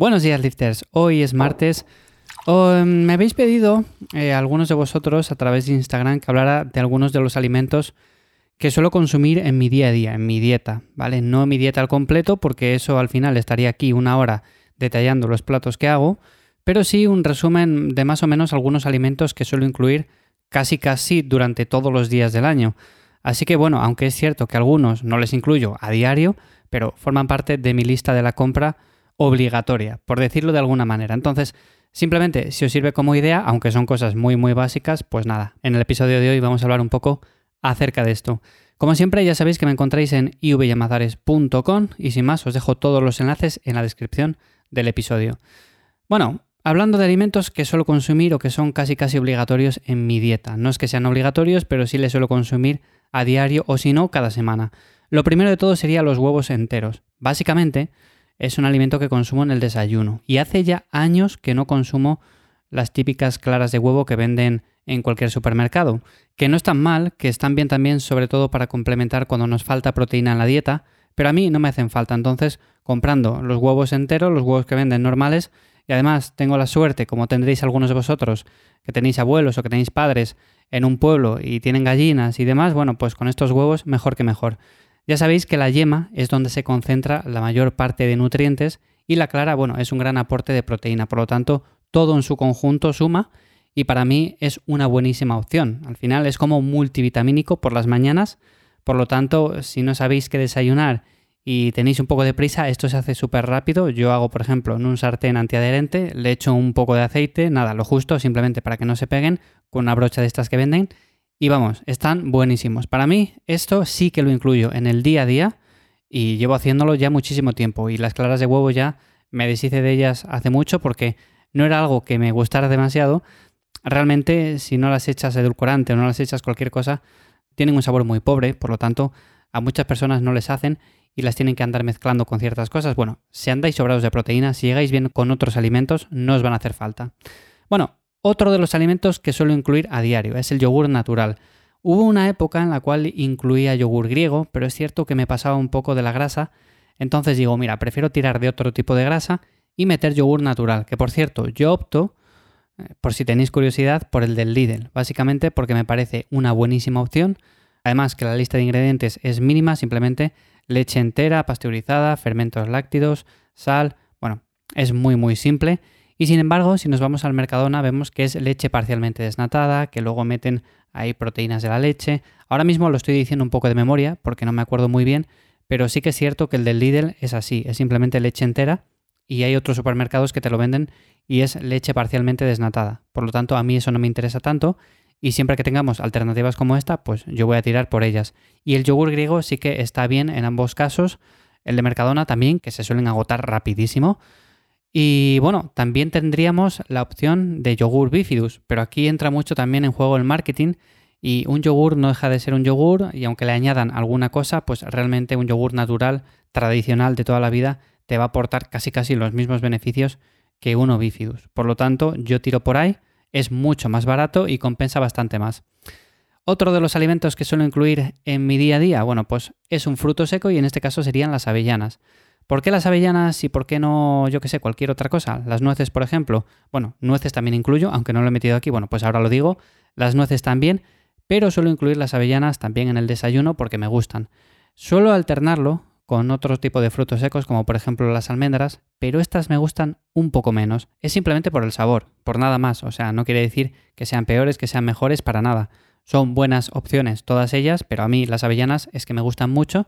Buenos días, lifters. Hoy es martes. Oh, me habéis pedido, eh, algunos de vosotros, a través de Instagram, que hablara de algunos de los alimentos que suelo consumir en mi día a día, en mi dieta, ¿vale? No mi dieta al completo, porque eso al final estaría aquí una hora detallando los platos que hago, pero sí un resumen de más o menos algunos alimentos que suelo incluir casi casi durante todos los días del año. Así que bueno, aunque es cierto que algunos no les incluyo a diario, pero forman parte de mi lista de la compra obligatoria, por decirlo de alguna manera. Entonces, simplemente, si os sirve como idea, aunque son cosas muy, muy básicas, pues nada, en el episodio de hoy vamos a hablar un poco acerca de esto. Como siempre, ya sabéis que me encontráis en ivyamazares.com y sin más, os dejo todos los enlaces en la descripción del episodio. Bueno, hablando de alimentos que suelo consumir o que son casi casi obligatorios en mi dieta. No es que sean obligatorios, pero sí les suelo consumir a diario o si no, cada semana. Lo primero de todo sería los huevos enteros. Básicamente, es un alimento que consumo en el desayuno. Y hace ya años que no consumo las típicas claras de huevo que venden en cualquier supermercado. Que no están mal, que están bien también, sobre todo para complementar cuando nos falta proteína en la dieta, pero a mí no me hacen falta. Entonces, comprando los huevos enteros, los huevos que venden normales, y además tengo la suerte, como tendréis algunos de vosotros, que tenéis abuelos o que tenéis padres en un pueblo y tienen gallinas y demás, bueno, pues con estos huevos mejor que mejor. Ya sabéis que la yema es donde se concentra la mayor parte de nutrientes y la clara, bueno, es un gran aporte de proteína, por lo tanto, todo en su conjunto suma y para mí es una buenísima opción. Al final es como multivitamínico por las mañanas, por lo tanto, si no sabéis qué desayunar y tenéis un poco de prisa, esto se hace súper rápido. Yo hago, por ejemplo, en un sartén antiadherente, le echo un poco de aceite, nada, lo justo, simplemente para que no se peguen, con una brocha de estas que venden y vamos, están buenísimos. Para mí, esto sí que lo incluyo en el día a día y llevo haciéndolo ya muchísimo tiempo. Y las claras de huevo ya me deshice de ellas hace mucho porque no era algo que me gustara demasiado. Realmente, si no las echas edulcorante o no las echas cualquier cosa, tienen un sabor muy pobre, por lo tanto, a muchas personas no les hacen y las tienen que andar mezclando con ciertas cosas. Bueno, si andáis sobrados de proteína, si llegáis bien con otros alimentos, no os van a hacer falta. Bueno, otro de los alimentos que suelo incluir a diario es el yogur natural. Hubo una época en la cual incluía yogur griego, pero es cierto que me pasaba un poco de la grasa, entonces digo, mira, prefiero tirar de otro tipo de grasa y meter yogur natural, que por cierto, yo opto, eh, por si tenéis curiosidad, por el del Lidl, básicamente porque me parece una buenísima opción, además que la lista de ingredientes es mínima, simplemente leche entera, pasteurizada, fermentos láctidos, sal, bueno, es muy muy simple y sin embargo, si nos vamos al Mercadona, vemos que es leche parcialmente desnatada, que luego meten ahí proteínas de la leche. Ahora mismo lo estoy diciendo un poco de memoria, porque no me acuerdo muy bien, pero sí que es cierto que el del Lidl es así, es simplemente leche entera y hay otros supermercados que te lo venden y es leche parcialmente desnatada. Por lo tanto, a mí eso no me interesa tanto y siempre que tengamos alternativas como esta, pues yo voy a tirar por ellas. Y el yogur griego sí que está bien en ambos casos. El de Mercadona también, que se suelen agotar rapidísimo. Y bueno, también tendríamos la opción de yogur bifidus, pero aquí entra mucho también en juego el marketing y un yogur no deja de ser un yogur y aunque le añadan alguna cosa, pues realmente un yogur natural, tradicional de toda la vida, te va a aportar casi casi los mismos beneficios que uno bifidus. Por lo tanto, yo tiro por ahí, es mucho más barato y compensa bastante más. Otro de los alimentos que suelo incluir en mi día a día, bueno, pues es un fruto seco y en este caso serían las avellanas. ¿Por qué las avellanas y por qué no, yo qué sé, cualquier otra cosa? Las nueces, por ejemplo. Bueno, nueces también incluyo, aunque no lo he metido aquí, bueno, pues ahora lo digo. Las nueces también, pero suelo incluir las avellanas también en el desayuno porque me gustan. Suelo alternarlo con otro tipo de frutos secos, como por ejemplo las almendras, pero estas me gustan un poco menos. Es simplemente por el sabor, por nada más. O sea, no quiere decir que sean peores, que sean mejores, para nada. Son buenas opciones todas ellas, pero a mí las avellanas es que me gustan mucho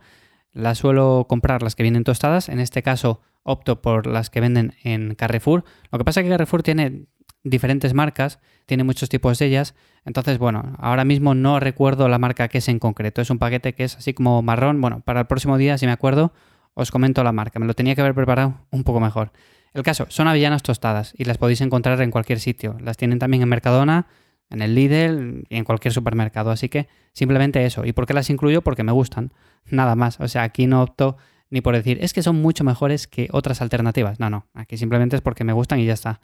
las suelo comprar las que vienen tostadas, en este caso opto por las que venden en Carrefour. Lo que pasa es que Carrefour tiene diferentes marcas, tiene muchos tipos de ellas, entonces bueno, ahora mismo no recuerdo la marca que es en concreto, es un paquete que es así como marrón, bueno, para el próximo día si me acuerdo os comento la marca, me lo tenía que haber preparado un poco mejor. El caso, son avellanas tostadas y las podéis encontrar en cualquier sitio, las tienen también en Mercadona, en el Lidl y en cualquier supermercado. Así que simplemente eso. ¿Y por qué las incluyo? Porque me gustan. Nada más. O sea, aquí no opto ni por decir, es que son mucho mejores que otras alternativas. No, no. Aquí simplemente es porque me gustan y ya está.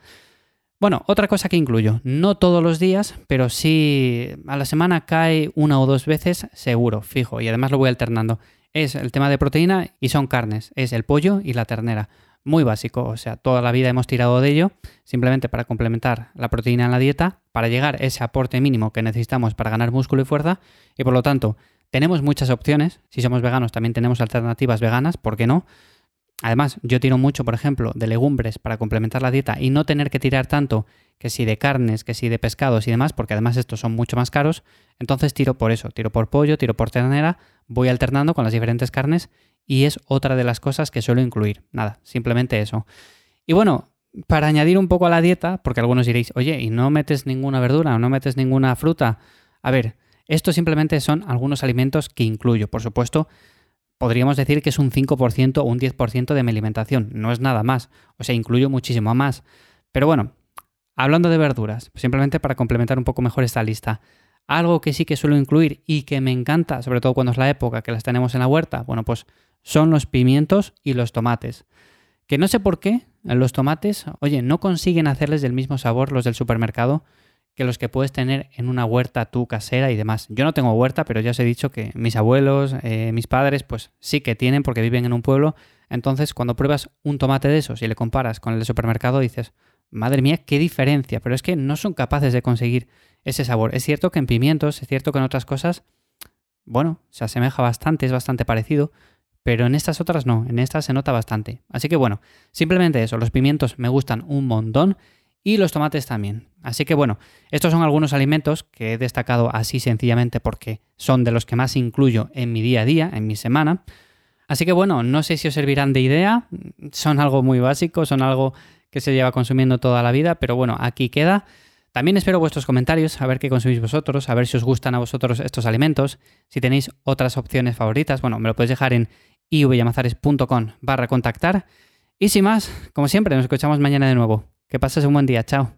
Bueno, otra cosa que incluyo, no todos los días, pero sí a la semana cae una o dos veces seguro, fijo, y además lo voy alternando. Es el tema de proteína y son carnes, es el pollo y la ternera. Muy básico, o sea, toda la vida hemos tirado de ello, simplemente para complementar la proteína en la dieta, para llegar a ese aporte mínimo que necesitamos para ganar músculo y fuerza, y por lo tanto, tenemos muchas opciones, si somos veganos también tenemos alternativas veganas, ¿por qué no? Además, yo tiro mucho, por ejemplo, de legumbres para complementar la dieta y no tener que tirar tanto que si de carnes, que si de pescados y demás, porque además estos son mucho más caros, entonces tiro por eso, tiro por pollo, tiro por ternera, voy alternando con las diferentes carnes y es otra de las cosas que suelo incluir. Nada, simplemente eso. Y bueno, para añadir un poco a la dieta, porque algunos diréis, oye, ¿y no metes ninguna verdura o no metes ninguna fruta? A ver, esto simplemente son algunos alimentos que incluyo, por supuesto podríamos decir que es un 5% o un 10% de mi alimentación, no es nada más, o sea, incluyo muchísimo más. Pero bueno, hablando de verduras, simplemente para complementar un poco mejor esta lista, algo que sí que suelo incluir y que me encanta, sobre todo cuando es la época que las tenemos en la huerta, bueno, pues son los pimientos y los tomates. Que no sé por qué los tomates, oye, no consiguen hacerles del mismo sabor los del supermercado que los que puedes tener en una huerta tú casera y demás. Yo no tengo huerta, pero ya os he dicho que mis abuelos, eh, mis padres, pues sí que tienen porque viven en un pueblo. Entonces, cuando pruebas un tomate de esos y le comparas con el de supermercado, dices, madre mía, qué diferencia. Pero es que no son capaces de conseguir ese sabor. Es cierto que en pimientos, es cierto que en otras cosas, bueno, se asemeja bastante, es bastante parecido, pero en estas otras no, en estas se nota bastante. Así que bueno, simplemente eso, los pimientos me gustan un montón y los tomates también. Así que bueno, estos son algunos alimentos que he destacado así sencillamente porque son de los que más incluyo en mi día a día, en mi semana. Así que bueno, no sé si os servirán de idea, son algo muy básico, son algo que se lleva consumiendo toda la vida, pero bueno, aquí queda. También espero vuestros comentarios, a ver qué consumís vosotros, a ver si os gustan a vosotros estos alimentos. Si tenéis otras opciones favoritas, bueno, me lo podéis dejar en ivyamazares.com barra contactar. Y sin más, como siempre, nos escuchamos mañana de nuevo. Que pases un buen día. Chao.